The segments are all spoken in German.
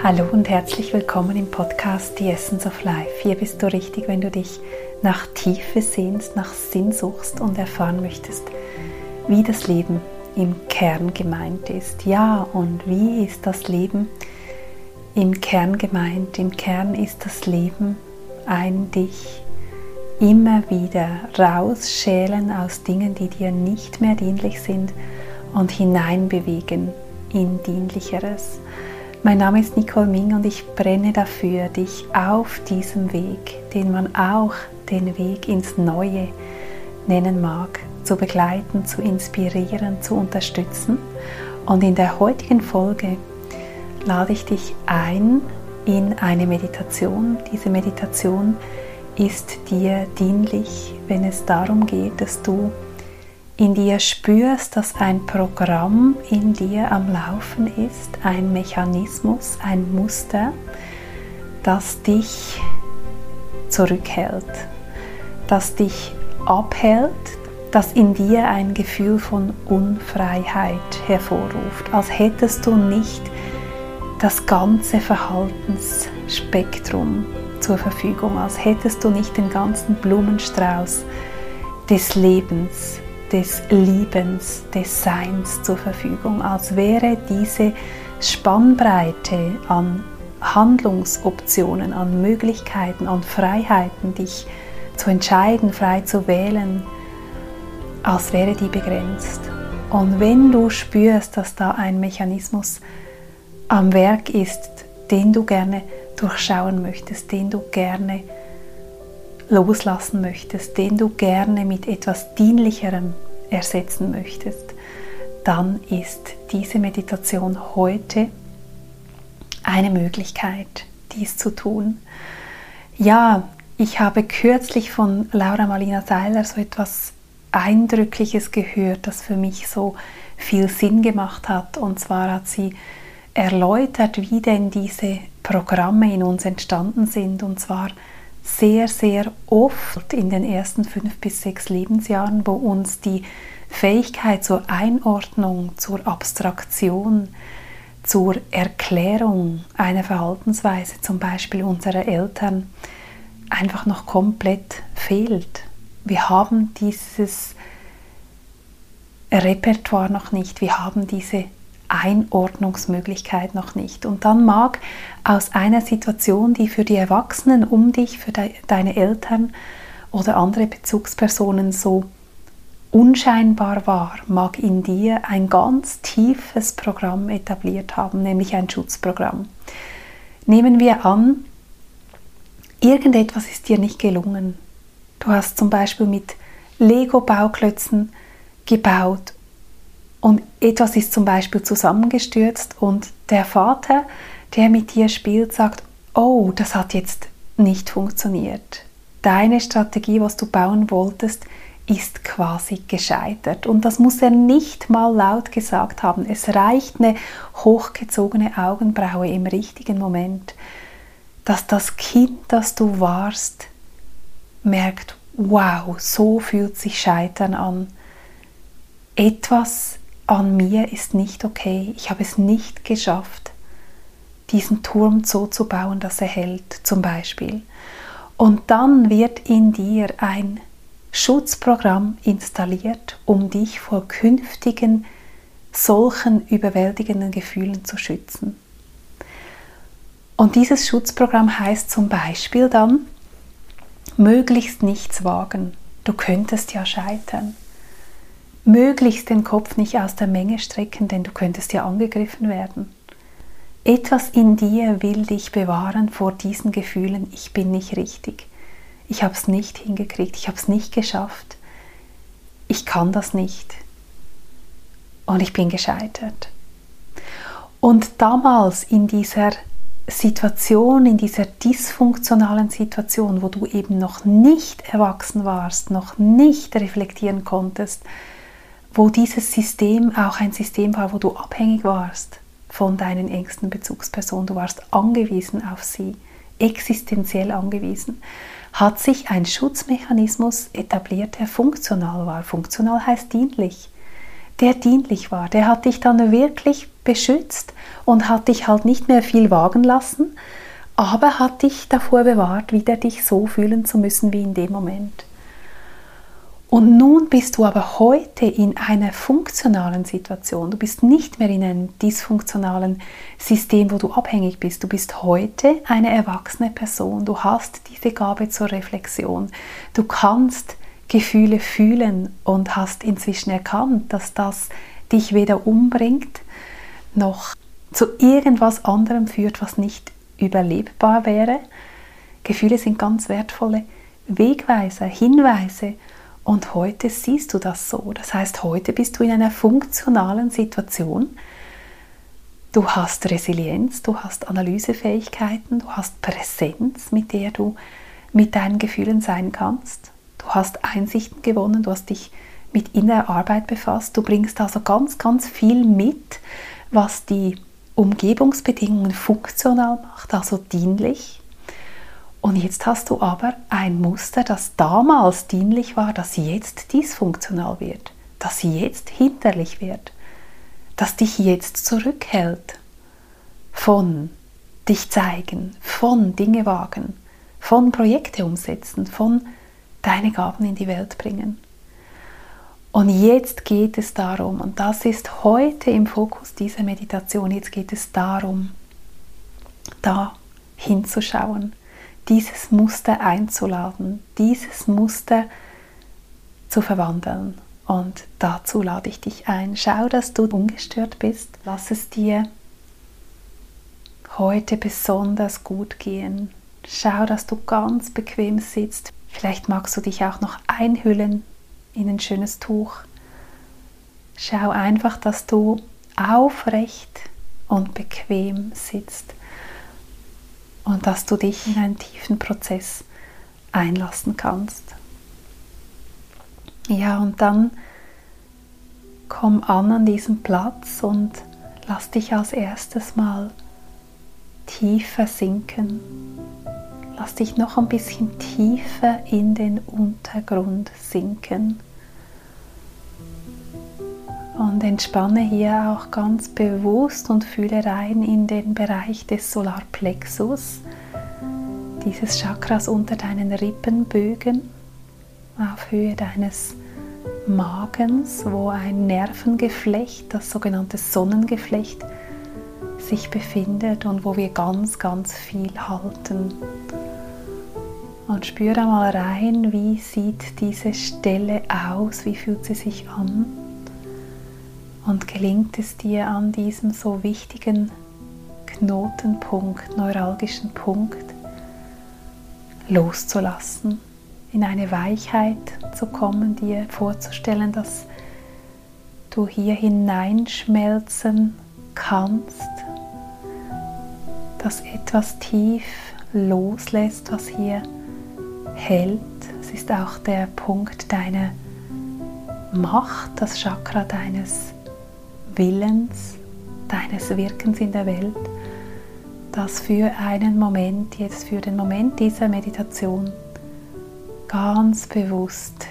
Hallo und herzlich willkommen im Podcast The Essence of Life. Hier bist du richtig, wenn du dich nach Tiefe sehnst, nach Sinn suchst und erfahren möchtest, wie das Leben im Kern gemeint ist. Ja, und wie ist das Leben im Kern gemeint? Im Kern ist das Leben ein dich immer wieder rausschälen aus Dingen, die dir nicht mehr dienlich sind und hineinbewegen in dienlicheres. Mein Name ist Nicole Ming und ich brenne dafür, dich auf diesem Weg, den man auch den Weg ins Neue nennen mag, zu begleiten, zu inspirieren, zu unterstützen. Und in der heutigen Folge lade ich dich ein in eine Meditation. Diese Meditation ist dir dienlich, wenn es darum geht, dass du in dir spürst, dass ein Programm in dir am Laufen ist, ein Mechanismus, ein Muster, das dich zurückhält, das dich abhält, das in dir ein Gefühl von Unfreiheit hervorruft, als hättest du nicht das ganze Verhaltensspektrum zur Verfügung, als hättest du nicht den ganzen Blumenstrauß des Lebens des Liebens, des Seins zur Verfügung, als wäre diese Spannbreite an Handlungsoptionen, an Möglichkeiten, an Freiheiten, dich zu entscheiden, frei zu wählen, als wäre die begrenzt. Und wenn du spürst, dass da ein Mechanismus am Werk ist, den du gerne durchschauen möchtest, den du gerne loslassen möchtest, den du gerne mit etwas Dienlicherem ersetzen möchtest, dann ist diese Meditation heute eine Möglichkeit, dies zu tun. Ja, ich habe kürzlich von Laura Malina Seiler so etwas Eindrückliches gehört, das für mich so viel Sinn gemacht hat. Und zwar hat sie erläutert, wie denn diese Programme in uns entstanden sind. Und zwar sehr, sehr oft in den ersten fünf bis sechs Lebensjahren, wo uns die Fähigkeit zur Einordnung, zur Abstraktion, zur Erklärung einer Verhaltensweise, zum Beispiel unserer Eltern, einfach noch komplett fehlt. Wir haben dieses Repertoire noch nicht, wir haben diese Einordnungsmöglichkeit noch nicht. Und dann mag aus einer Situation, die für die Erwachsenen um dich, für de deine Eltern oder andere Bezugspersonen so unscheinbar war, mag in dir ein ganz tiefes Programm etabliert haben, nämlich ein Schutzprogramm. Nehmen wir an, irgendetwas ist dir nicht gelungen. Du hast zum Beispiel mit Lego-Bauklötzen gebaut und etwas ist zum Beispiel zusammengestürzt und der Vater, der mit dir spielt, sagt, oh, das hat jetzt nicht funktioniert. Deine Strategie, was du bauen wolltest, ist quasi gescheitert. Und das muss er nicht mal laut gesagt haben. Es reicht eine hochgezogene Augenbraue im richtigen Moment, dass das Kind, das du warst, merkt, wow, so fühlt sich Scheitern an. Etwas an mir ist nicht okay. Ich habe es nicht geschafft, diesen Turm so zu bauen, dass er hält, zum Beispiel. Und dann wird in dir ein Schutzprogramm installiert, um dich vor künftigen solchen überwältigenden Gefühlen zu schützen. Und dieses Schutzprogramm heißt zum Beispiel dann, möglichst nichts wagen. Du könntest ja scheitern möglichst den Kopf nicht aus der Menge strecken, denn du könntest ja angegriffen werden. Etwas in dir will dich bewahren vor diesen Gefühlen, ich bin nicht richtig, ich habe es nicht hingekriegt, ich habe es nicht geschafft, ich kann das nicht. Und ich bin gescheitert. Und damals in dieser Situation, in dieser dysfunktionalen Situation, wo du eben noch nicht erwachsen warst, noch nicht reflektieren konntest, wo dieses System auch ein System war, wo du abhängig warst von deinen engsten Bezugspersonen, du warst angewiesen auf sie, existenziell angewiesen, hat sich ein Schutzmechanismus etabliert, der funktional war. Funktional heißt dienlich. der dienlich war. Der hat dich dann wirklich beschützt und hat dich halt nicht mehr viel wagen lassen, aber hat dich davor bewahrt, wieder dich so fühlen zu müssen wie in dem Moment. Und nun bist du aber heute in einer funktionalen Situation. Du bist nicht mehr in einem dysfunktionalen System, wo du abhängig bist. Du bist heute eine erwachsene Person. Du hast diese Gabe zur Reflexion. Du kannst Gefühle fühlen und hast inzwischen erkannt, dass das dich weder umbringt noch zu irgendwas anderem führt, was nicht überlebbar wäre. Gefühle sind ganz wertvolle Wegweiser, Hinweise und heute siehst du das so. Das heißt, heute bist du in einer funktionalen Situation. Du hast Resilienz, du hast Analysefähigkeiten, du hast Präsenz, mit der du mit deinen Gefühlen sein kannst. Du hast Einsichten gewonnen, du hast dich mit innerer Arbeit befasst. Du bringst also ganz, ganz viel mit, was die Umgebungsbedingungen funktional macht, also dienlich. Und jetzt hast du aber ein Muster, das damals dienlich war, das jetzt dysfunktional wird, das jetzt hinderlich wird, das dich jetzt zurückhält von dich zeigen, von Dinge wagen, von Projekte umsetzen, von deine Gaben in die Welt bringen. Und jetzt geht es darum, und das ist heute im Fokus dieser Meditation, jetzt geht es darum, da hinzuschauen, dieses Muster einzuladen, dieses Muster zu verwandeln. Und dazu lade ich dich ein. Schau, dass du ungestört bist. Lass es dir heute besonders gut gehen. Schau, dass du ganz bequem sitzt. Vielleicht magst du dich auch noch einhüllen in ein schönes Tuch. Schau einfach, dass du aufrecht und bequem sitzt und dass du dich in einen tiefen Prozess einlassen kannst. Ja, und dann komm an an diesem Platz und lass dich als erstes mal tiefer sinken. Lass dich noch ein bisschen tiefer in den Untergrund sinken. Und entspanne hier auch ganz bewusst und fühle rein in den Bereich des Solarplexus, dieses Chakras unter deinen Rippenbögen, auf Höhe deines Magens, wo ein Nervengeflecht, das sogenannte Sonnengeflecht, sich befindet und wo wir ganz, ganz viel halten. Und spüre mal rein, wie sieht diese Stelle aus, wie fühlt sie sich an. Und gelingt es dir an diesem so wichtigen Knotenpunkt, neuralgischen Punkt, loszulassen, in eine Weichheit zu kommen, dir vorzustellen, dass du hier hineinschmelzen kannst, dass etwas tief loslässt, was hier hält. Es ist auch der Punkt deiner Macht, das Chakra deines Willens, deines Wirkens in der Welt, das für einen Moment, jetzt für den Moment dieser Meditation, ganz bewusst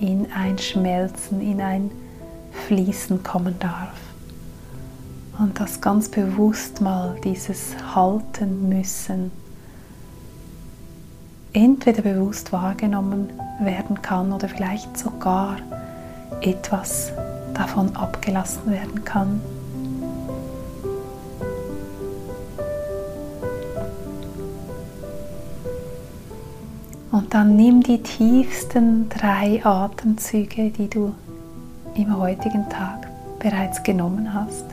in ein Schmelzen, in ein Fließen kommen darf. Und das ganz bewusst mal dieses Halten müssen entweder bewusst wahrgenommen werden kann oder vielleicht sogar etwas davon abgelassen werden kann. Und dann nimm die tiefsten drei Atemzüge, die du im heutigen Tag bereits genommen hast.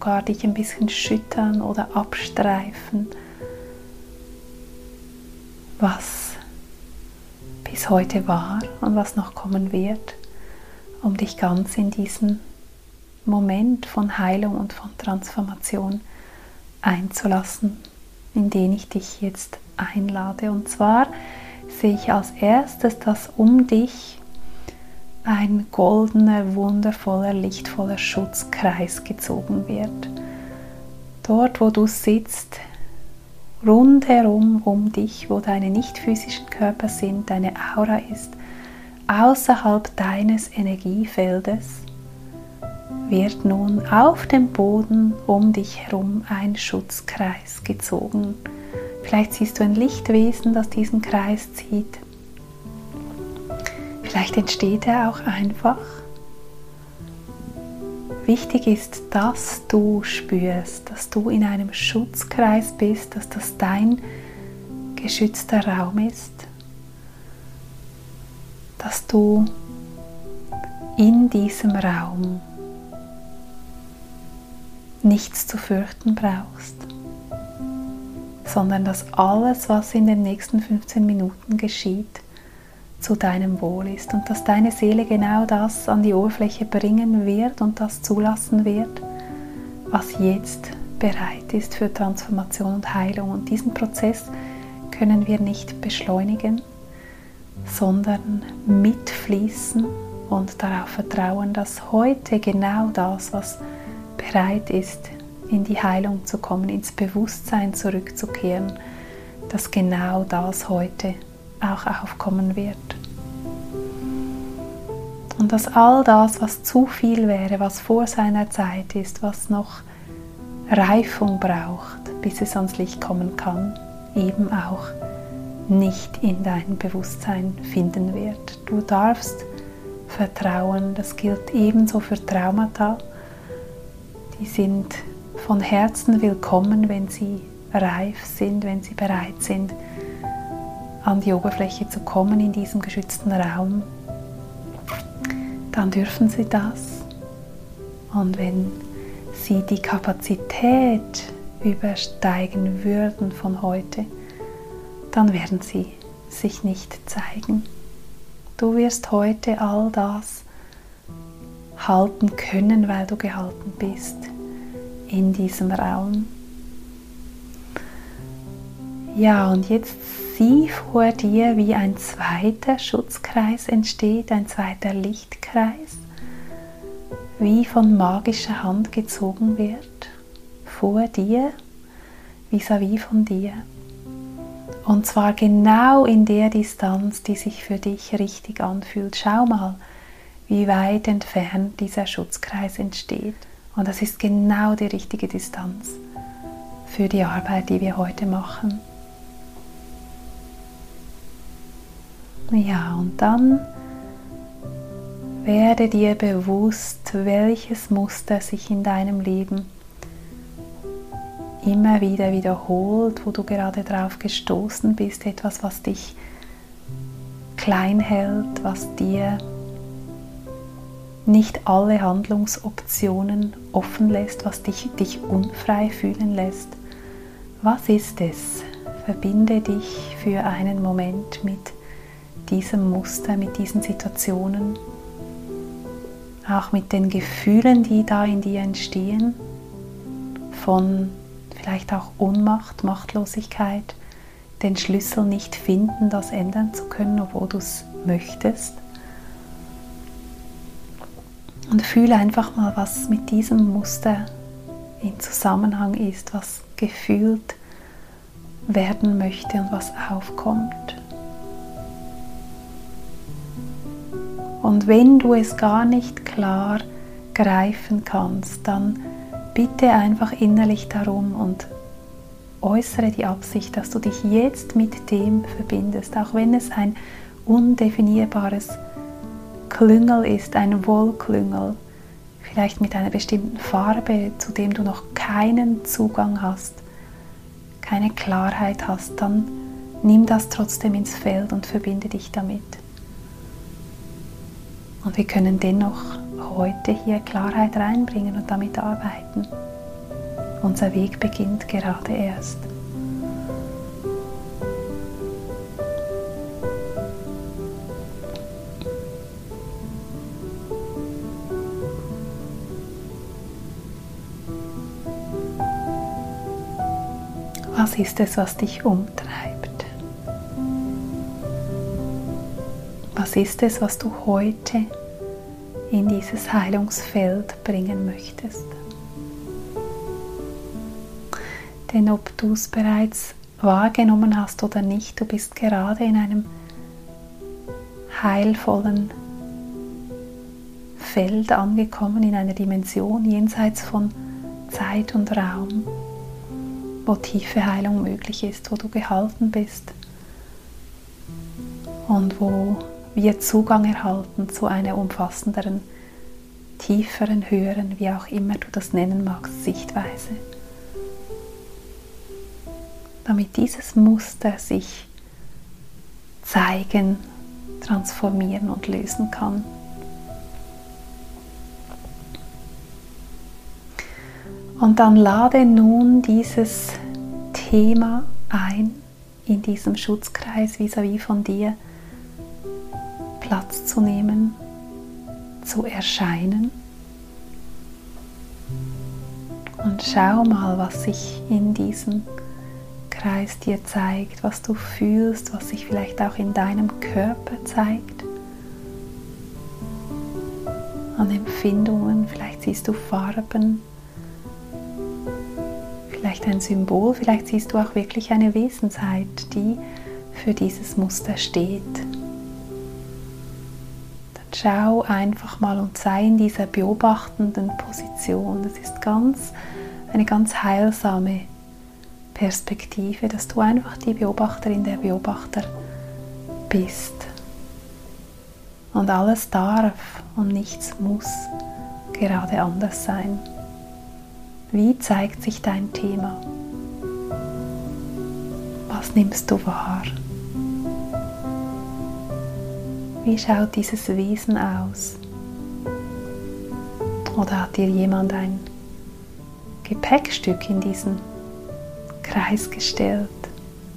Vielleicht magst du gar dich ein bisschen schüttern oder abstreifen. Was bis heute war und was noch kommen wird, um dich ganz in diesen Moment von Heilung und von Transformation einzulassen, in den ich dich jetzt einlade. Und zwar sehe ich als erstes, dass um dich ein goldener, wundervoller, lichtvoller Schutzkreis gezogen wird. Dort, wo du sitzt, rundherum um dich, wo deine nicht physischen Körper sind, deine Aura ist, außerhalb deines Energiefeldes, wird nun auf dem Boden um dich herum ein Schutzkreis gezogen. Vielleicht siehst du ein Lichtwesen, das diesen Kreis zieht. Vielleicht entsteht er auch einfach. Wichtig ist, dass du spürst, dass du in einem Schutzkreis bist, dass das dein geschützter Raum ist, dass du in diesem Raum nichts zu fürchten brauchst, sondern dass alles, was in den nächsten 15 Minuten geschieht, zu deinem Wohl ist und dass deine Seele genau das an die Oberfläche bringen wird und das zulassen wird, was jetzt bereit ist für Transformation und Heilung. Und diesen Prozess können wir nicht beschleunigen, sondern mitfließen und darauf vertrauen, dass heute genau das, was bereit ist, in die Heilung zu kommen, ins Bewusstsein zurückzukehren, dass genau das heute auch aufkommen wird. Und dass all das, was zu viel wäre, was vor seiner Zeit ist, was noch Reifung braucht, bis es ans Licht kommen kann, eben auch nicht in dein Bewusstsein finden wird. Du darfst vertrauen, das gilt ebenso für Traumata. Die sind von Herzen willkommen, wenn sie reif sind, wenn sie bereit sind, an die Oberfläche zu kommen in diesem geschützten Raum, dann dürfen sie das. Und wenn sie die Kapazität übersteigen würden von heute, dann werden sie sich nicht zeigen. Du wirst heute all das halten können, weil du gehalten bist in diesem Raum. Ja, und jetzt sieh vor dir, wie ein zweiter Schutzkreis entsteht, ein zweiter Lichtkreis, wie von magischer Hand gezogen wird, vor dir, vis-à-vis -vis von dir. Und zwar genau in der Distanz, die sich für dich richtig anfühlt. Schau mal, wie weit entfernt dieser Schutzkreis entsteht. Und das ist genau die richtige Distanz für die Arbeit, die wir heute machen. Ja, und dann werde dir bewusst, welches Muster sich in deinem Leben immer wieder wiederholt, wo du gerade drauf gestoßen bist, etwas, was dich klein hält, was dir nicht alle Handlungsoptionen offen lässt, was dich, dich unfrei fühlen lässt. Was ist es? Verbinde dich für einen Moment mit diesem Muster, mit diesen Situationen, auch mit den Gefühlen, die da in dir entstehen, von vielleicht auch Ohnmacht, Machtlosigkeit, den Schlüssel nicht finden, das ändern zu können, obwohl du es möchtest. Und fühle einfach mal, was mit diesem Muster in Zusammenhang ist, was gefühlt werden möchte und was aufkommt. Und wenn du es gar nicht klar greifen kannst, dann bitte einfach innerlich darum und äußere die Absicht, dass du dich jetzt mit dem verbindest, auch wenn es ein undefinierbares Klüngel ist, ein Wollklüngel, vielleicht mit einer bestimmten Farbe, zu dem du noch keinen Zugang hast, keine Klarheit hast, dann nimm das trotzdem ins Feld und verbinde dich damit. Und wir können dennoch heute hier Klarheit reinbringen und damit arbeiten. Unser Weg beginnt gerade erst. Was ist es, was dich umtreibt? Was ist es, was du heute in dieses Heilungsfeld bringen möchtest? Denn ob du es bereits wahrgenommen hast oder nicht, du bist gerade in einem heilvollen Feld angekommen, in einer Dimension jenseits von Zeit und Raum, wo tiefe Heilung möglich ist, wo du gehalten bist und wo wir Zugang erhalten zu einer umfassenderen, tieferen, höheren, wie auch immer du das nennen magst, Sichtweise. Damit dieses Muster sich zeigen, transformieren und lösen kann. Und dann lade nun dieses Thema ein, in diesem Schutzkreis vis-à-vis -vis von dir Platz zu nehmen, zu erscheinen. Und schau mal, was sich in diesem Kreis dir zeigt, was du fühlst, was sich vielleicht auch in deinem Körper zeigt. An Empfindungen, vielleicht siehst du Farben, vielleicht ein Symbol, vielleicht siehst du auch wirklich eine Wesensheit, die für dieses Muster steht. Schau einfach mal und sei in dieser beobachtenden Position. Das ist ganz eine ganz heilsame Perspektive, dass du einfach die Beobachterin, der Beobachter bist. Und alles darf und nichts muss gerade anders sein. Wie zeigt sich dein Thema? Was nimmst du wahr? Wie schaut dieses Wesen aus? Oder hat dir jemand ein Gepäckstück in diesen Kreis gestellt,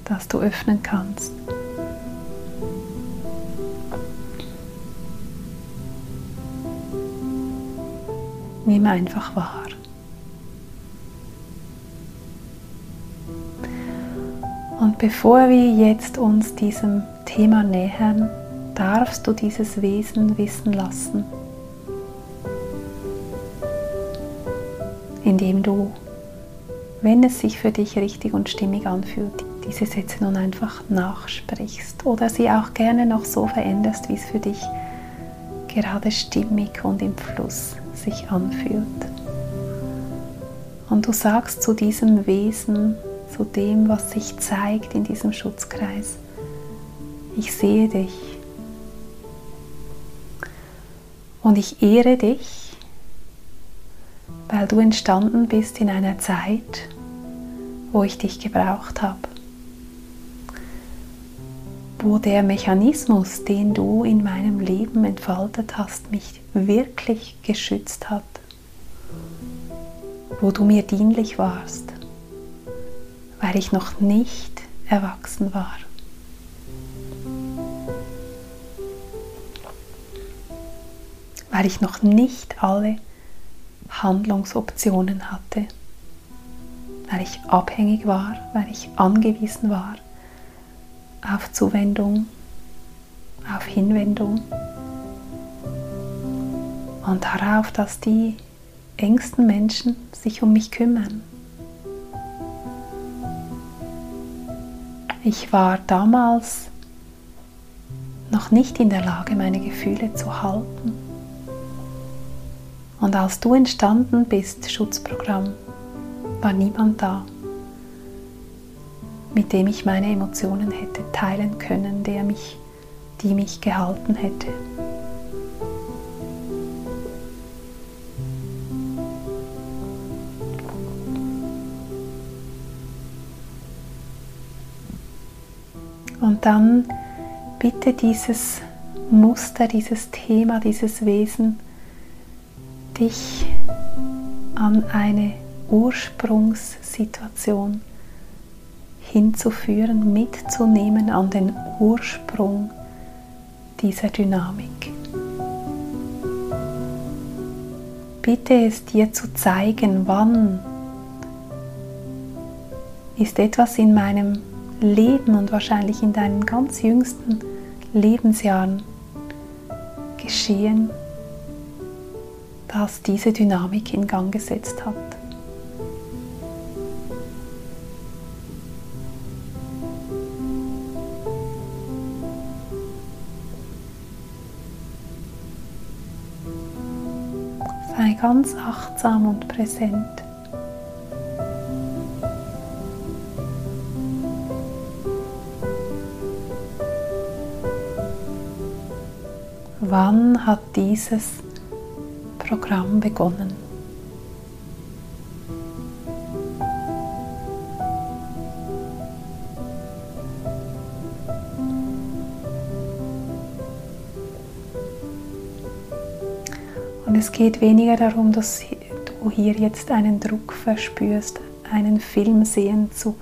das du öffnen kannst? Nimm einfach wahr. Und bevor wir jetzt uns diesem Thema nähern, darfst du dieses Wesen wissen lassen, indem du, wenn es sich für dich richtig und stimmig anfühlt, diese Sätze nun einfach nachsprichst oder sie auch gerne noch so veränderst, wie es für dich gerade stimmig und im Fluss sich anfühlt. Und du sagst zu diesem Wesen, zu dem, was sich zeigt in diesem Schutzkreis. Ich sehe dich und ich ehre dich, weil du entstanden bist in einer Zeit, wo ich dich gebraucht habe, wo der Mechanismus, den du in meinem Leben entfaltet hast, mich wirklich geschützt hat, wo du mir dienlich warst weil ich noch nicht erwachsen war. Weil ich noch nicht alle Handlungsoptionen hatte, weil ich abhängig war, weil ich angewiesen war auf Zuwendung, auf Hinwendung und darauf, dass die engsten Menschen sich um mich kümmern. Ich war damals noch nicht in der Lage, meine Gefühle zu halten. Und als du entstanden bist, Schutzprogramm, war niemand da, mit dem ich meine Emotionen hätte teilen können, der mich, die mich gehalten hätte. Und dann bitte dieses Muster, dieses Thema, dieses Wesen, dich an eine Ursprungssituation hinzuführen, mitzunehmen an den Ursprung dieser Dynamik. Bitte es dir zu zeigen, wann ist etwas in meinem Leben und wahrscheinlich in deinen ganz jüngsten Lebensjahren geschehen, das diese Dynamik in Gang gesetzt hat. Sei ganz achtsam und präsent. Wann hat dieses Programm begonnen? Und es geht weniger darum, dass du hier jetzt einen Druck verspürst, einen Film sehen zu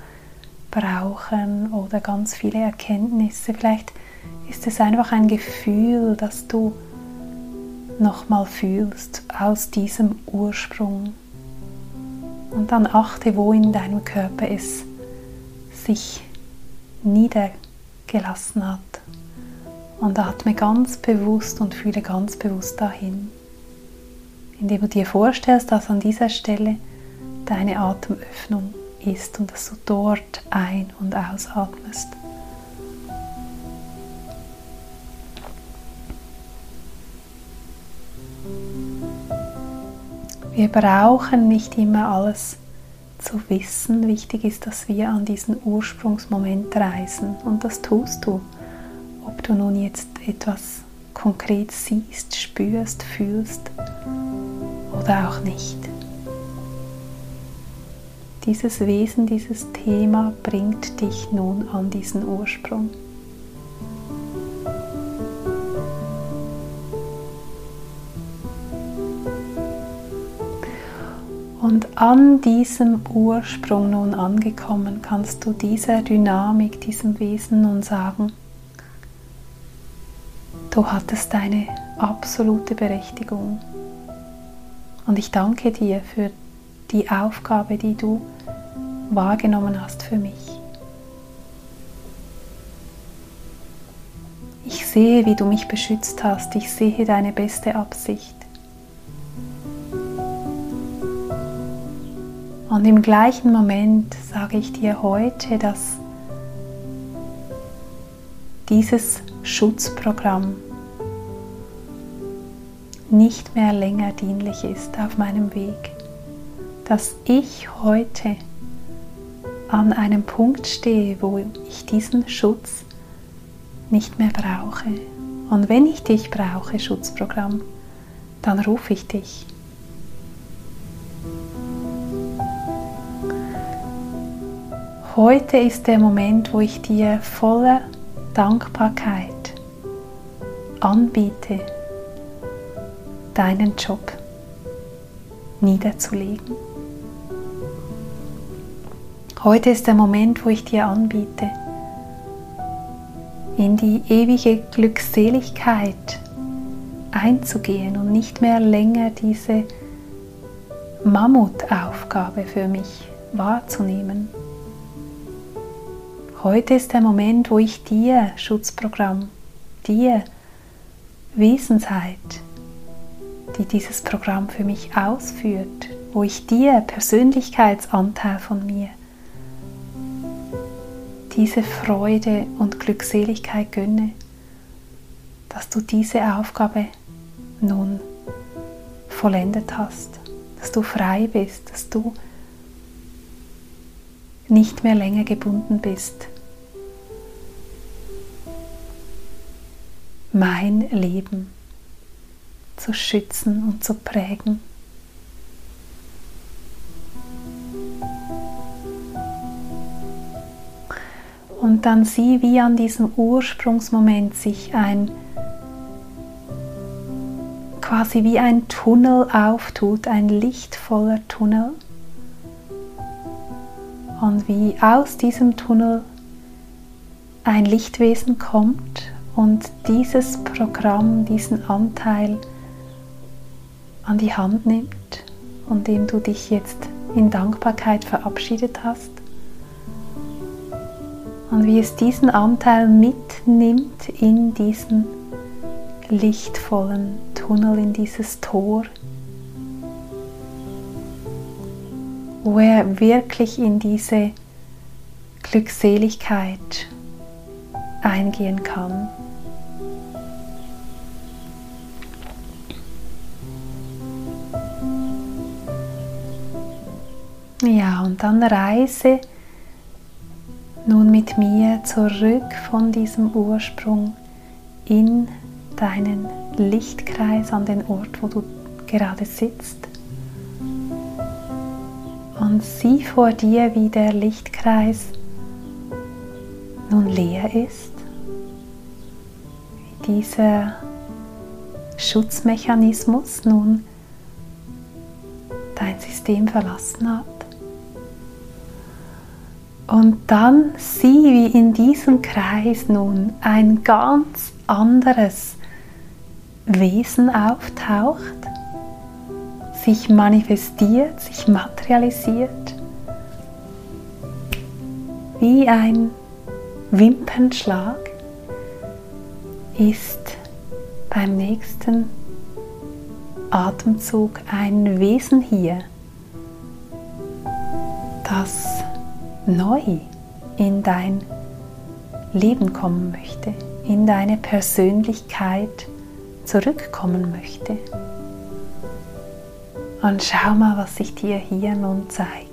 brauchen oder ganz viele Erkenntnisse. Vielleicht ist es einfach ein Gefühl, das du nochmal fühlst aus diesem Ursprung. Und dann achte, wo in deinem Körper es sich niedergelassen hat. Und atme ganz bewusst und fühle ganz bewusst dahin, indem du dir vorstellst, dass an dieser Stelle deine Atemöffnung ist und dass du dort ein- und ausatmest. Wir brauchen nicht immer alles zu wissen. Wichtig ist, dass wir an diesen Ursprungsmoment reisen. Und das tust du. Ob du nun jetzt etwas konkret siehst, spürst, fühlst oder auch nicht. Dieses Wesen, dieses Thema bringt dich nun an diesen Ursprung. An diesem Ursprung nun angekommen, kannst du dieser Dynamik, diesem Wesen nun sagen, du hattest deine absolute Berechtigung. Und ich danke dir für die Aufgabe, die du wahrgenommen hast für mich. Ich sehe, wie du mich beschützt hast. Ich sehe deine beste Absicht. Und im gleichen Moment sage ich dir heute, dass dieses Schutzprogramm nicht mehr länger dienlich ist auf meinem Weg, dass ich heute an einem Punkt stehe, wo ich diesen Schutz nicht mehr brauche. Und wenn ich dich brauche, Schutzprogramm, dann rufe ich dich. Heute ist der Moment, wo ich dir voller Dankbarkeit anbiete, deinen Job niederzulegen. Heute ist der Moment, wo ich dir anbiete, in die ewige Glückseligkeit einzugehen und nicht mehr länger diese Mammutaufgabe für mich wahrzunehmen. Heute ist der Moment, wo ich dir Schutzprogramm, dir Wesenheit, die dieses Programm für mich ausführt, wo ich dir Persönlichkeitsanteil von mir, diese Freude und Glückseligkeit gönne, dass du diese Aufgabe nun vollendet hast, dass du frei bist, dass du nicht mehr länger gebunden bist. Mein Leben zu schützen und zu prägen. Und dann sieh, wie an diesem Ursprungsmoment sich ein quasi wie ein Tunnel auftut, ein lichtvoller Tunnel und wie aus diesem Tunnel ein Lichtwesen kommt und dieses Programm, diesen Anteil an die Hand nimmt, von dem du dich jetzt in Dankbarkeit verabschiedet hast Und wie es diesen Anteil mitnimmt in diesen lichtvollen Tunnel, in dieses Tor, wo er wirklich in diese Glückseligkeit eingehen kann. Ja, und dann reise nun mit mir zurück von diesem Ursprung in deinen Lichtkreis an den Ort, wo du gerade sitzt. Und sieh vor dir, wie der Lichtkreis nun leer ist, wie dieser Schutzmechanismus nun dein System verlassen hat. Und dann sieh, wie in diesem Kreis nun ein ganz anderes Wesen auftaucht, sich manifestiert, sich materialisiert, wie ein Wimpernschlag ist beim nächsten Atemzug ein Wesen hier, das neu in dein Leben kommen möchte, in deine Persönlichkeit zurückkommen möchte. Und schau mal, was sich dir hier nun zeigt.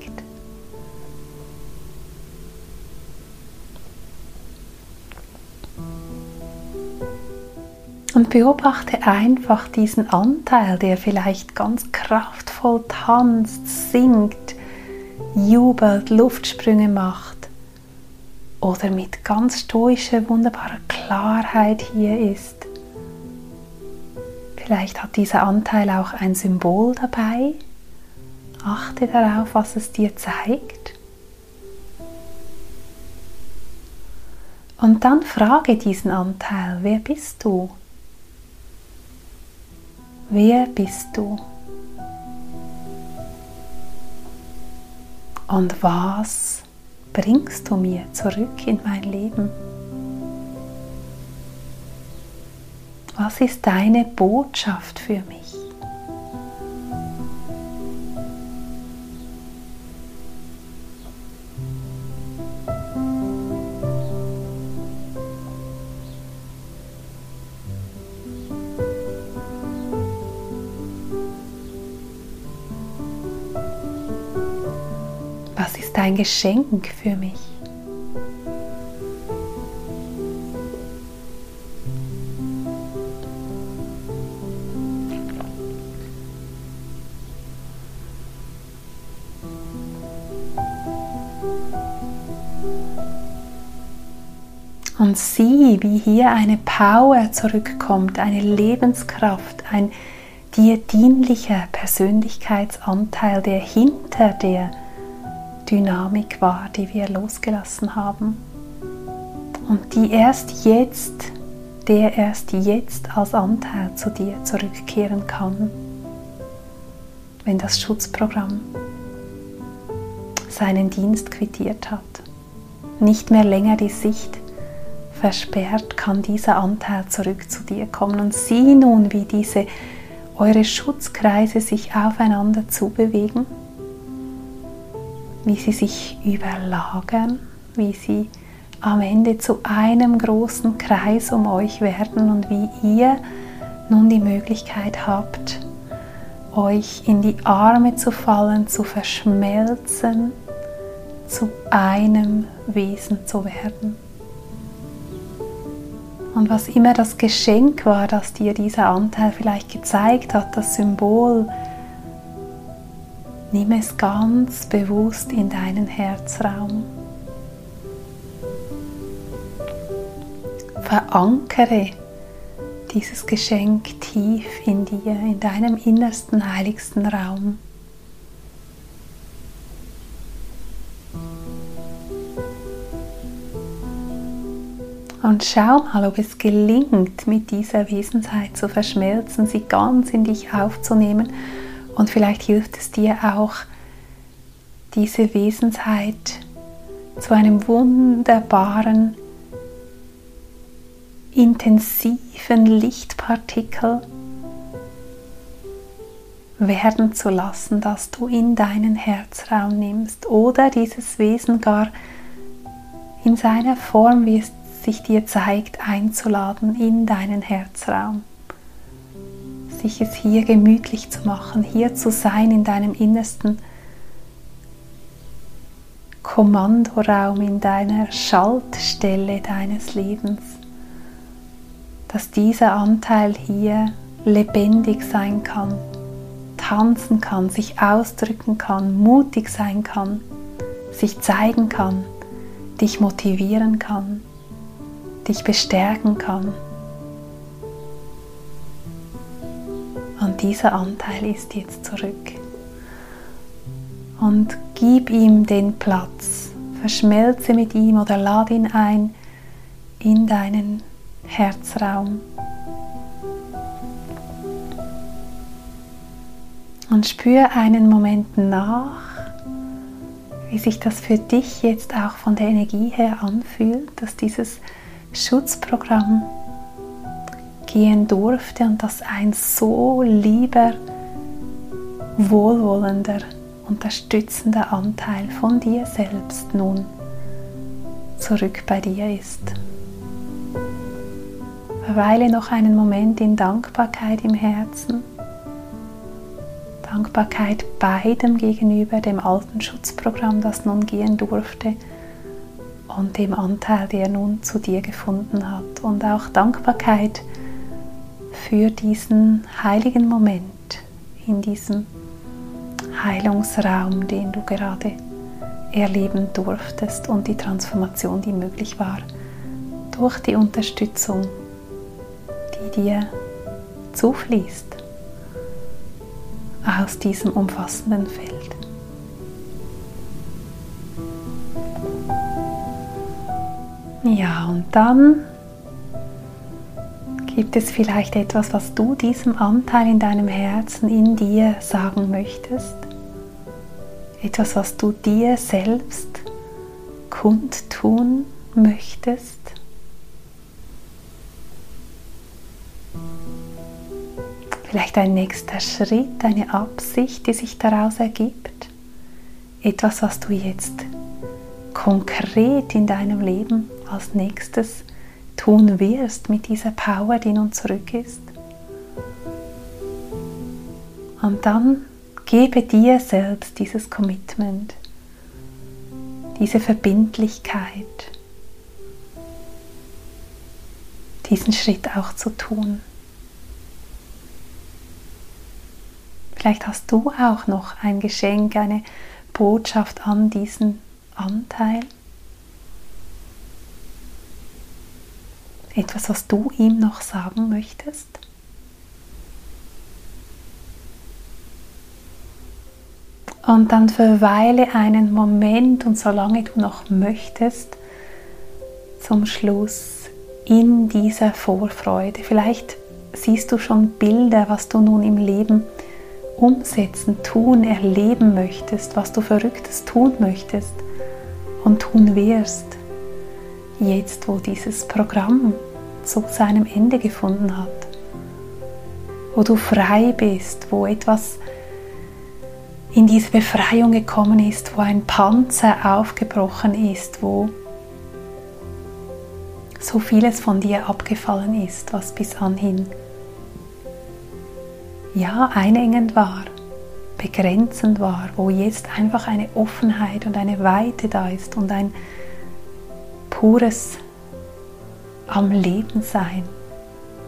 Und beobachte einfach diesen Anteil, der vielleicht ganz kraftvoll tanzt, singt, jubelt, Luftsprünge macht oder mit ganz stoischer, wunderbarer Klarheit hier ist. Vielleicht hat dieser Anteil auch ein Symbol dabei. Achte darauf, was es dir zeigt. Und dann frage diesen Anteil, wer bist du? Wer bist du? Und was bringst du mir zurück in mein Leben? Was ist deine Botschaft für mich? Ein Geschenk für mich. Und sieh, wie hier eine Power zurückkommt, eine Lebenskraft, ein dir dienlicher Persönlichkeitsanteil, der hinter der Dynamik war, die wir losgelassen haben und die erst jetzt, der erst jetzt als Anteil zu dir zurückkehren kann, wenn das Schutzprogramm seinen Dienst quittiert hat. Nicht mehr länger die Sicht versperrt, kann dieser Anteil zurück zu dir kommen. Und sieh nun, wie diese eure Schutzkreise sich aufeinander zubewegen wie sie sich überlagern, wie sie am Ende zu einem großen Kreis um euch werden und wie ihr nun die Möglichkeit habt, euch in die Arme zu fallen, zu verschmelzen, zu einem Wesen zu werden. Und was immer das Geschenk war, das dir dieser Anteil vielleicht gezeigt hat, das Symbol, Nimm es ganz bewusst in deinen Herzraum. Verankere dieses Geschenk tief in dir, in deinem innersten heiligsten Raum. Und schau mal, ob es gelingt, mit dieser Wesensheit zu verschmelzen, sie ganz in dich aufzunehmen und vielleicht hilft es dir auch, diese Wesensheit zu einem wunderbaren, intensiven Lichtpartikel werden zu lassen, das du in deinen Herzraum nimmst oder dieses Wesen gar in seiner Form, wie es sich dir zeigt, einzuladen in deinen Herzraum. Sich es hier gemütlich zu machen, hier zu sein in deinem Innersten Kommandoraum, in deiner Schaltstelle deines Lebens, dass dieser Anteil hier lebendig sein kann, tanzen kann, sich ausdrücken kann, mutig sein kann, sich zeigen kann, dich motivieren kann, dich bestärken kann. Dieser Anteil ist jetzt zurück. Und gib ihm den Platz, verschmelze mit ihm oder lad ihn ein in deinen Herzraum. Und spür einen Moment nach, wie sich das für dich jetzt auch von der Energie her anfühlt, dass dieses Schutzprogramm gehen durfte und dass ein so lieber, wohlwollender, unterstützender Anteil von dir selbst nun zurück bei dir ist. Verweile noch einen Moment in Dankbarkeit im Herzen Dankbarkeit beidem gegenüber, dem alten Schutzprogramm, das nun gehen durfte, und dem Anteil, der nun zu dir gefunden hat. Und auch Dankbarkeit für diesen heiligen Moment in diesem Heilungsraum, den du gerade erleben durftest und die Transformation, die möglich war durch die Unterstützung, die dir zufließt aus diesem umfassenden Feld. Ja, und dann gibt es vielleicht etwas, was du diesem Anteil in deinem Herzen in dir sagen möchtest. Etwas, was du dir selbst kundtun möchtest. Vielleicht ein nächster Schritt, eine Absicht, die sich daraus ergibt. Etwas, was du jetzt konkret in deinem Leben als nächstes tun wirst mit dieser Power, die nun zurück ist. Und dann gebe dir selbst dieses Commitment, diese Verbindlichkeit, diesen Schritt auch zu tun. Vielleicht hast du auch noch ein Geschenk, eine Botschaft an diesen Anteil. Etwas, was du ihm noch sagen möchtest. Und dann verweile einen Moment und solange du noch möchtest, zum Schluss in dieser Vorfreude. Vielleicht siehst du schon Bilder, was du nun im Leben umsetzen, tun, erleben möchtest, was du Verrücktes tun möchtest und tun wirst, jetzt wo dieses Programm zu seinem Ende gefunden hat, wo du frei bist, wo etwas in diese Befreiung gekommen ist, wo ein Panzer aufgebrochen ist, wo so vieles von dir abgefallen ist, was bis anhin ja, einengend war, begrenzend war, wo jetzt einfach eine Offenheit und eine Weite da ist und ein pures am Leben sein,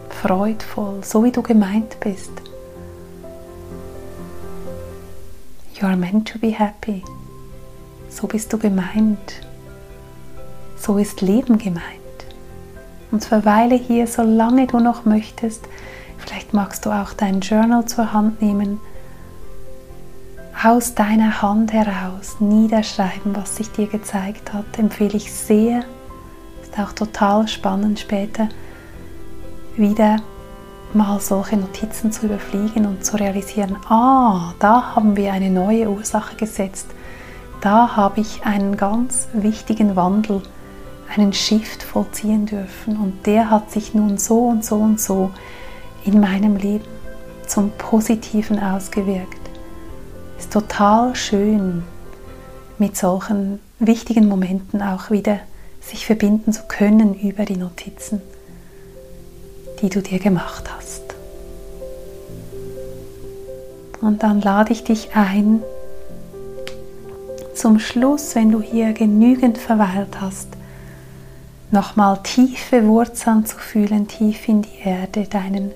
freudvoll, so wie du gemeint bist. You are meant to be happy. So bist du gemeint. So ist Leben gemeint. Und verweile hier, solange du noch möchtest, Vielleicht magst du auch dein Journal zur Hand nehmen, aus deiner Hand heraus niederschreiben, was sich dir gezeigt hat, empfehle ich sehr. Ist auch total spannend später wieder mal solche Notizen zu überfliegen und zu realisieren, ah, da haben wir eine neue Ursache gesetzt, da habe ich einen ganz wichtigen Wandel, einen Shift vollziehen dürfen und der hat sich nun so und so und so in meinem Leben zum Positiven ausgewirkt. Ist total schön, mit solchen wichtigen Momenten auch wieder sich verbinden zu können über die Notizen, die du dir gemacht hast. Und dann lade ich dich ein, zum Schluss, wenn du hier genügend verweilt hast, nochmal tiefe Wurzeln zu fühlen, tief in die Erde, deinen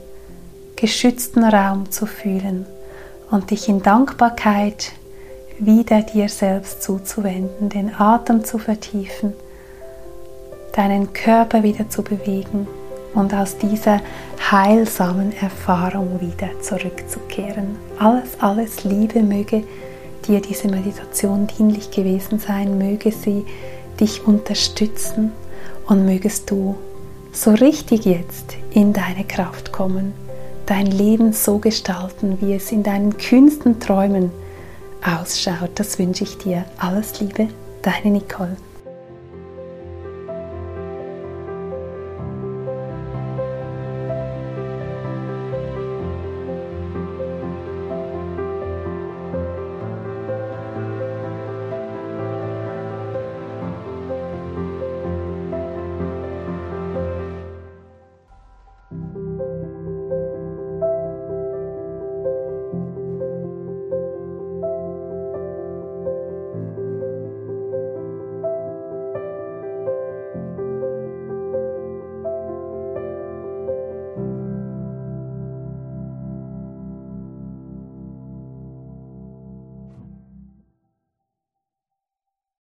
geschützten Raum zu fühlen und dich in Dankbarkeit wieder dir selbst zuzuwenden, den Atem zu vertiefen, deinen Körper wieder zu bewegen und aus dieser heilsamen Erfahrung wieder zurückzukehren. Alles, alles Liebe möge dir diese Meditation dienlich gewesen sein, möge sie dich unterstützen und mögest du so richtig jetzt in deine Kraft kommen, dein Leben so gestalten, wie es in deinen kühnsten Träumen ausschaut. Das wünsche ich dir. Alles Liebe, deine Nicole.